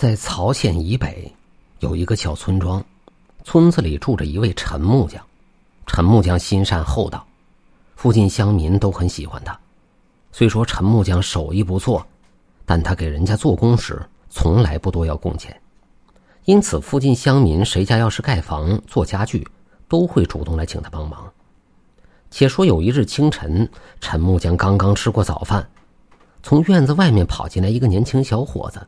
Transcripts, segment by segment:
在曹县以北，有一个小村庄，村子里住着一位陈木匠。陈木匠心善厚道，附近乡民都很喜欢他。虽说陈木匠手艺不错，但他给人家做工时从来不多要工钱，因此附近乡民谁家要是盖房、做家具，都会主动来请他帮忙。且说有一日清晨，陈木匠刚刚吃过早饭，从院子外面跑进来一个年轻小伙子。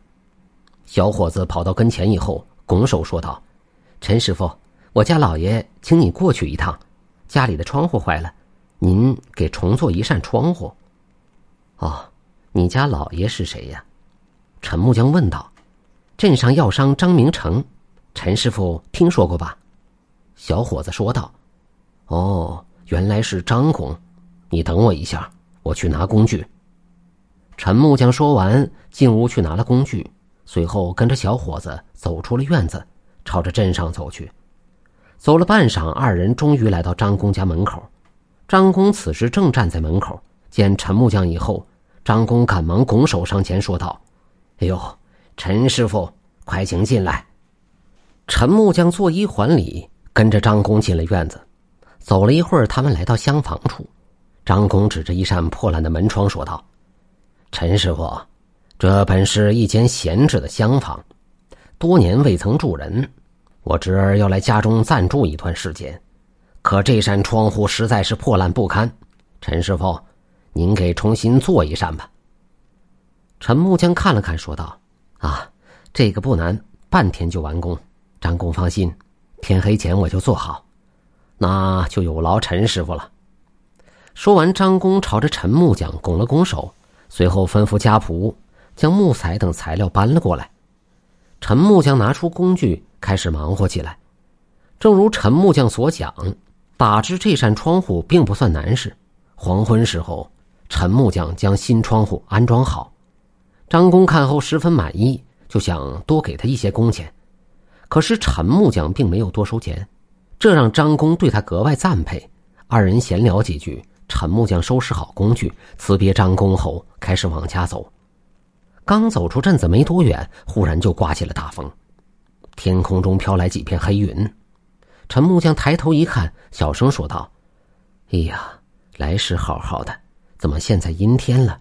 小伙子跑到跟前以后，拱手说道：“陈师傅，我家老爷请你过去一趟，家里的窗户坏了，您给重做一扇窗户。”“哦，你家老爷是谁呀？”陈木匠问道。“镇上药商张明成，陈师傅听说过吧？”小伙子说道。“哦，原来是张公，你等我一下，我去拿工具。”陈木匠说完，进屋去拿了工具。随后跟着小伙子走出了院子，朝着镇上走去。走了半晌，二人终于来到张公家门口。张公此时正站在门口，见陈木匠以后，张公赶忙拱手上前说道：“哎呦，陈师傅，快请进来。”陈木匠作揖还礼，跟着张公进了院子。走了一会儿，他们来到厢房处，张公指着一扇破烂的门窗说道：“陈师傅。”这本是一间闲置的厢房，多年未曾住人。我侄儿要来家中暂住一段时间，可这扇窗户实在是破烂不堪。陈师傅，您给重新做一扇吧。陈木匠看了看，说道：“啊，这个不难，半天就完工。张工放心，天黑前我就做好。那就有劳陈师傅了。”说完，张工朝着陈木匠拱了拱手，随后吩咐家仆。将木材等材料搬了过来，陈木匠拿出工具开始忙活起来。正如陈木匠所讲，打制这扇窗户并不算难事。黄昏时候，陈木匠将新窗户安装好。张工看后十分满意，就想多给他一些工钱。可是陈木匠并没有多收钱，这让张工对他格外赞佩。二人闲聊几句，陈木匠收拾好工具，辞别张工后，开始往家走。刚走出镇子没多远，忽然就刮起了大风，天空中飘来几片黑云。陈木匠抬头一看，小声说道：“哎呀，来时好好的，怎么现在阴天了？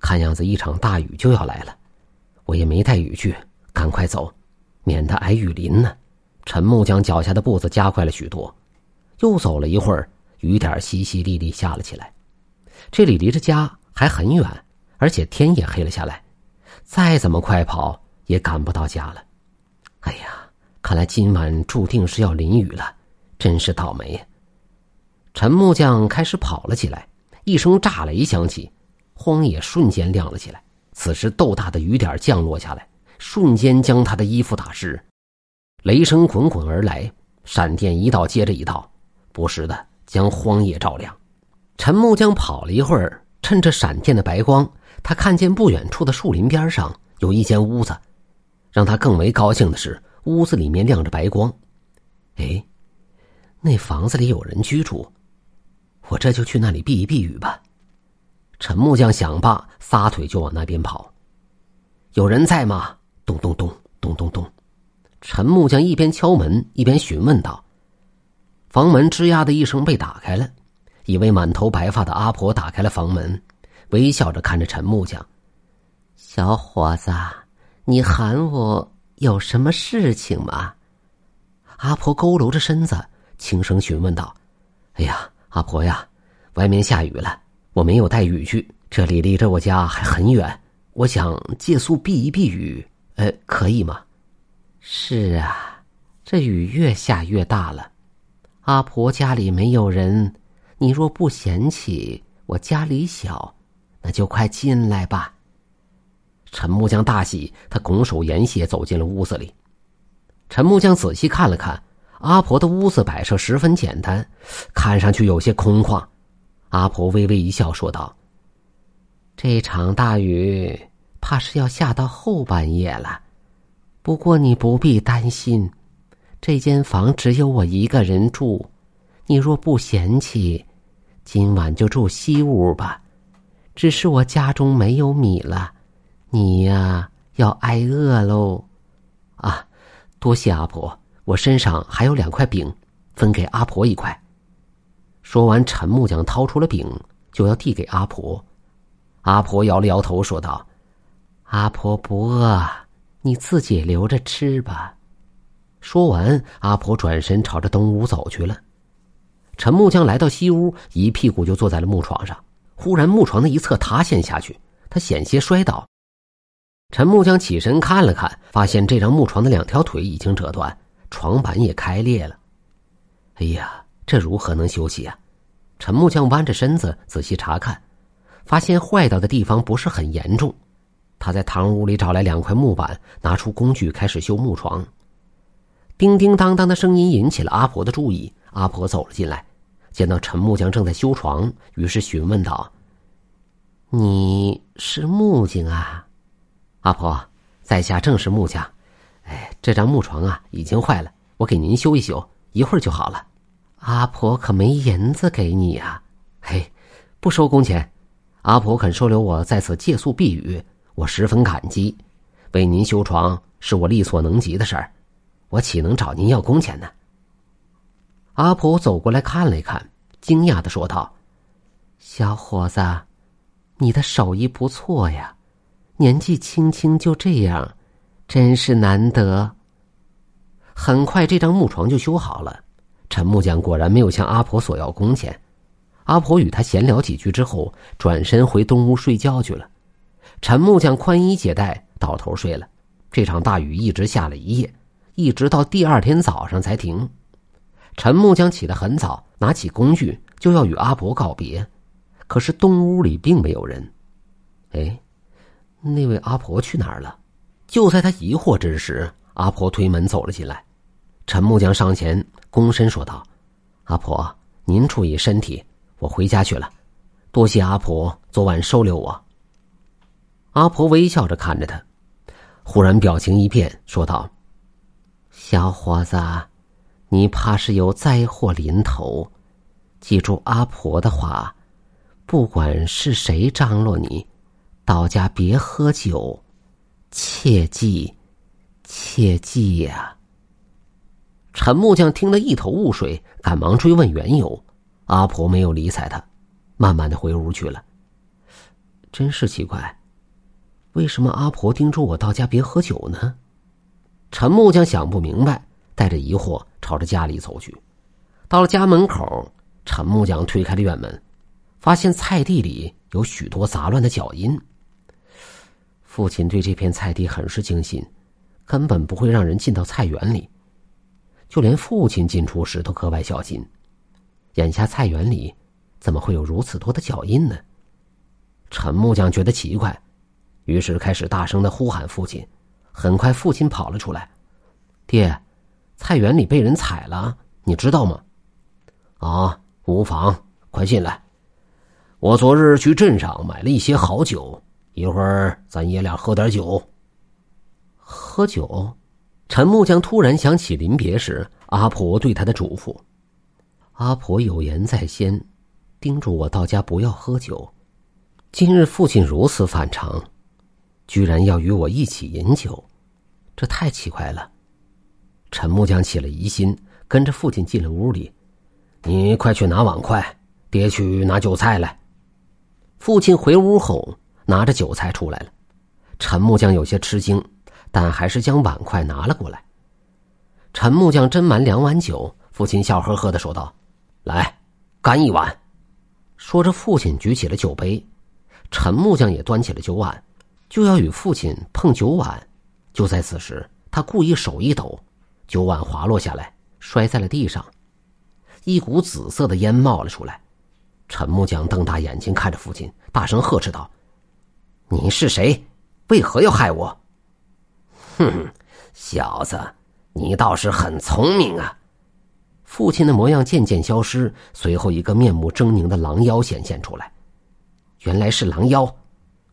看样子一场大雨就要来了。我也没带雨具，赶快走，免得挨雨淋呢。”陈木匠脚下的步子加快了许多，又走了一会儿，雨点淅淅沥沥下了起来。这里离着家还很远，而且天也黑了下来。再怎么快跑也赶不到家了，哎呀，看来今晚注定是要淋雨了，真是倒霉呀！陈木匠开始跑了起来，一声炸雷响起，荒野瞬间亮了起来。此时豆大的雨点降落下来，瞬间将他的衣服打湿，雷声滚滚而来，闪电一道接着一道，不时的将荒野照亮。陈木匠跑了一会儿，趁着闪电的白光。他看见不远处的树林边上有一间屋子，让他更为高兴的是，屋子里面亮着白光。哎，那房子里有人居住，我这就去那里避一避雨吧。陈木匠想罢，撒腿就往那边跑。有人在吗？咚咚咚咚咚咚。陈木匠一边敲门一边询问道：“房门吱呀的一声被打开了，一位满头白发的阿婆打开了房门。”微笑着看着陈木匠，小伙子，你喊我有什么事情吗？阿婆佝偻着身子，轻声询问道：“哎呀，阿婆呀，外面下雨了，我没有带雨具，这里离着我家还很远，我想借宿避一避雨，呃，可以吗？”“是啊，这雨越下越大了，阿婆家里没有人，你若不嫌弃，我家里小。”那就快进来吧。陈木匠大喜，他拱手言谢，走进了屋子里。陈木匠仔细看了看阿婆的屋子，摆设十分简单，看上去有些空旷。阿婆微微一笑，说道：“这场大雨怕是要下到后半夜了，不过你不必担心，这间房只有我一个人住。你若不嫌弃，今晚就住西屋吧。”只是我家中没有米了，你呀要挨饿喽！啊，多谢阿婆，我身上还有两块饼，分给阿婆一块。说完，陈木匠掏出了饼，就要递给阿婆。阿婆摇了摇头，说道：“阿婆不饿，你自己留着吃吧。”说完，阿婆转身朝着东屋走去了。陈木匠来到西屋，一屁股就坐在了木床上。忽然，木床的一侧塌陷下去，他险些摔倒。陈木匠起身看了看，发现这张木床的两条腿已经折断，床板也开裂了。哎呀，这如何能休息啊？陈木匠弯着身子仔细查看，发现坏掉的地方不是很严重。他在堂屋里找来两块木板，拿出工具开始修木床。叮叮当当的声音引起了阿婆的注意。阿婆走了进来，见到陈木匠正在修床，于是询问道：“你是木匠啊？”阿婆，在下正是木匠。哎，这张木床啊，已经坏了，我给您修一修，一会儿就好了。阿婆可没银子给你呀？嘿，不收工钱。阿婆肯收留我在此借宿避雨，我十分感激。为您修床是我力所能及的事儿，我岂能找您要工钱呢？阿婆走过来看了一看，惊讶的说道：“小伙子，你的手艺不错。呀，年纪轻轻就这样，真是难得。”很快，这张木床就修好了。陈木匠果然没有向阿婆索要工钱。阿婆与他闲聊几句之后，转身回东屋睡觉去了。陈木匠宽衣解带，倒头睡了。这场大雨一直下了一夜，一直到第二天早上才停。陈木匠起得很早，拿起工具就要与阿婆告别，可是东屋里并没有人。哎，那位阿婆去哪儿了？就在他疑惑之时，阿婆推门走了进来。陈木匠上前躬身说道：“阿婆，您注意身体，我回家去了。多谢阿婆昨晚收留我。”阿婆微笑着看着他，忽然表情一变，说道：“小伙子。”你怕是有灾祸临头，记住阿婆的话，不管是谁张罗你，到家别喝酒，切记，切记呀！陈木匠听得一头雾水，赶忙追问缘由。阿婆没有理睬他，慢慢的回屋去了。真是奇怪，为什么阿婆叮嘱我到家别喝酒呢？陈木匠想不明白。带着疑惑朝着家里走去，到了家门口，陈木匠推开了院门，发现菜地里有许多杂乱的脚印。父亲对这片菜地很是精心，根本不会让人进到菜园里，就连父亲进出时都格外小心。眼下菜园里怎么会有如此多的脚印呢？陈木匠觉得奇怪，于是开始大声的呼喊父亲。很快，父亲跑了出来：“爹。”菜园里被人踩了，你知道吗？啊，无妨，快进来。我昨日去镇上买了一些好酒，一会儿咱爷俩喝点酒。喝酒？陈木匠突然想起临别时阿婆对他的嘱咐。阿婆有言在先，叮嘱我到家不要喝酒。今日父亲如此反常，居然要与我一起饮酒，这太奇怪了。陈木匠起了疑心，跟着父亲进了屋里。你快去拿碗筷，爹去拿酒菜来。父亲回屋后，拿着酒菜出来了。陈木匠有些吃惊，但还是将碗筷拿了过来。陈木匠斟满两碗酒，父亲笑呵呵的说道：“来，干一碗。”说着，父亲举起了酒杯，陈木匠也端起了酒碗，就要与父亲碰酒碗。就在此时，他故意手一抖。酒碗滑落下来，摔在了地上，一股紫色的烟冒了出来。陈木匠瞪大眼睛看着父亲，大声呵斥道：“你是谁？为何要害我？”“哼哼，小子，你倒是很聪明啊！”父亲的模样渐渐消失，随后一个面目狰狞的狼妖显现出来。原来是狼妖，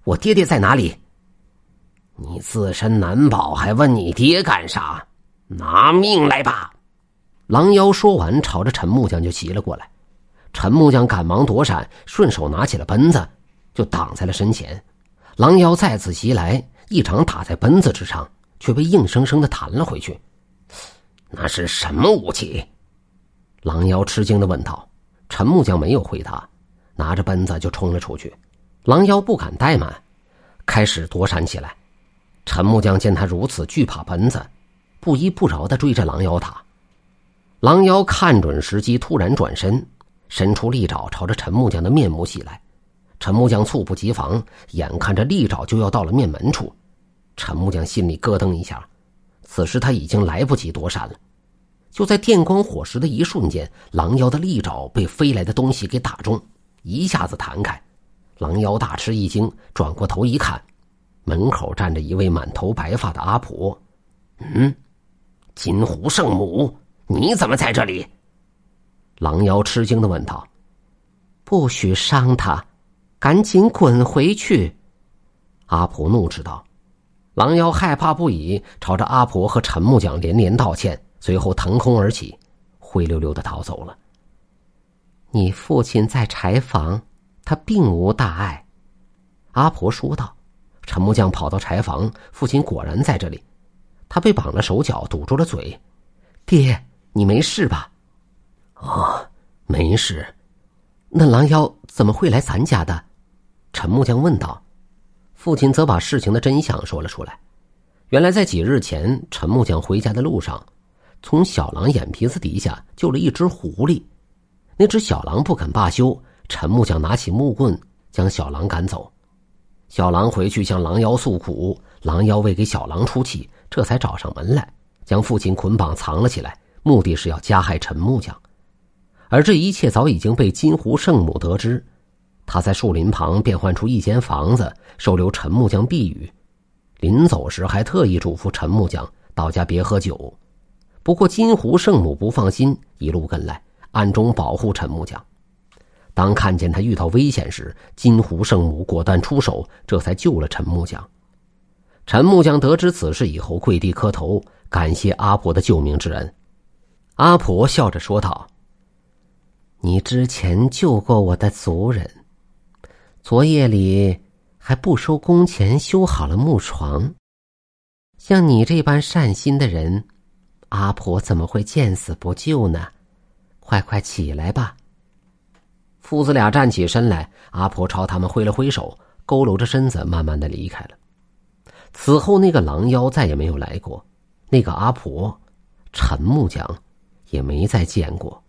我爹爹在哪里？你自身难保，还问你爹干啥？拿命来吧！狼妖说完，朝着陈木匠就袭了过来。陈木匠赶忙躲闪，顺手拿起了奔子，就挡在了身前。狼妖再次袭来，一掌打在奔子之上，却被硬生生的弹了回去。那是什么武器？狼妖吃惊的问道。陈木匠没有回答，拿着奔子就冲了出去。狼妖不敢怠慢，开始躲闪起来。陈木匠见他如此惧怕奔子，不依不饶的追着狼妖打。狼妖看准时机，突然转身，伸出利爪朝着陈木匠的面目袭来。陈木匠猝不及防，眼看着利爪就要到了面门处，陈木匠心里咯噔一下。此时他已经来不及躲闪了。就在电光火石的一瞬间，狼妖的利爪被飞来的东西给打中，一下子弹开。狼妖大吃一惊，转过头一看，门口站着一位满头白发的阿婆。嗯，金湖圣母，你怎么在这里？狼妖吃惊的问道。不许伤他，赶紧滚回去！阿婆怒斥道。狼妖害怕不已，朝着阿婆和陈木匠连连道歉。随后腾空而起，灰溜溜的逃走了。你父亲在柴房，他并无大碍。阿婆说道。陈木匠跑到柴房，父亲果然在这里。他被绑了手脚，堵住了嘴。爹，你没事吧？哦，没事。那狼妖怎么会来咱家的？陈木匠问道。父亲则把事情的真相说了出来。原来在几日前，陈木匠回家的路上。从小狼眼皮子底下救了一只狐狸，那只小狼不肯罢休。陈木匠拿起木棍将小狼赶走。小狼回去向狼妖诉苦，狼妖为给小狼出气，这才找上门来，将父亲捆绑藏了起来，目的是要加害陈木匠。而这一切早已经被金湖圣母得知，他在树林旁变换出一间房子收留陈木匠避雨，临走时还特意嘱咐陈木匠到家别喝酒。不过金湖圣母不放心，一路跟来，暗中保护陈木匠。当看见他遇到危险时，金湖圣母果断出手，这才救了陈木匠。陈木匠得知此事以后，跪地磕头，感谢阿婆的救命之恩。阿婆笑着说道：“你之前救过我的族人，昨夜里还不收工钱修好了木床。像你这般善心的人。”阿婆怎么会见死不救呢？快快起来吧！父子俩站起身来，阿婆朝他们挥了挥手，佝偻着身子，慢慢的离开了。此后，那个狼妖再也没有来过，那个阿婆，陈木匠，也没再见过。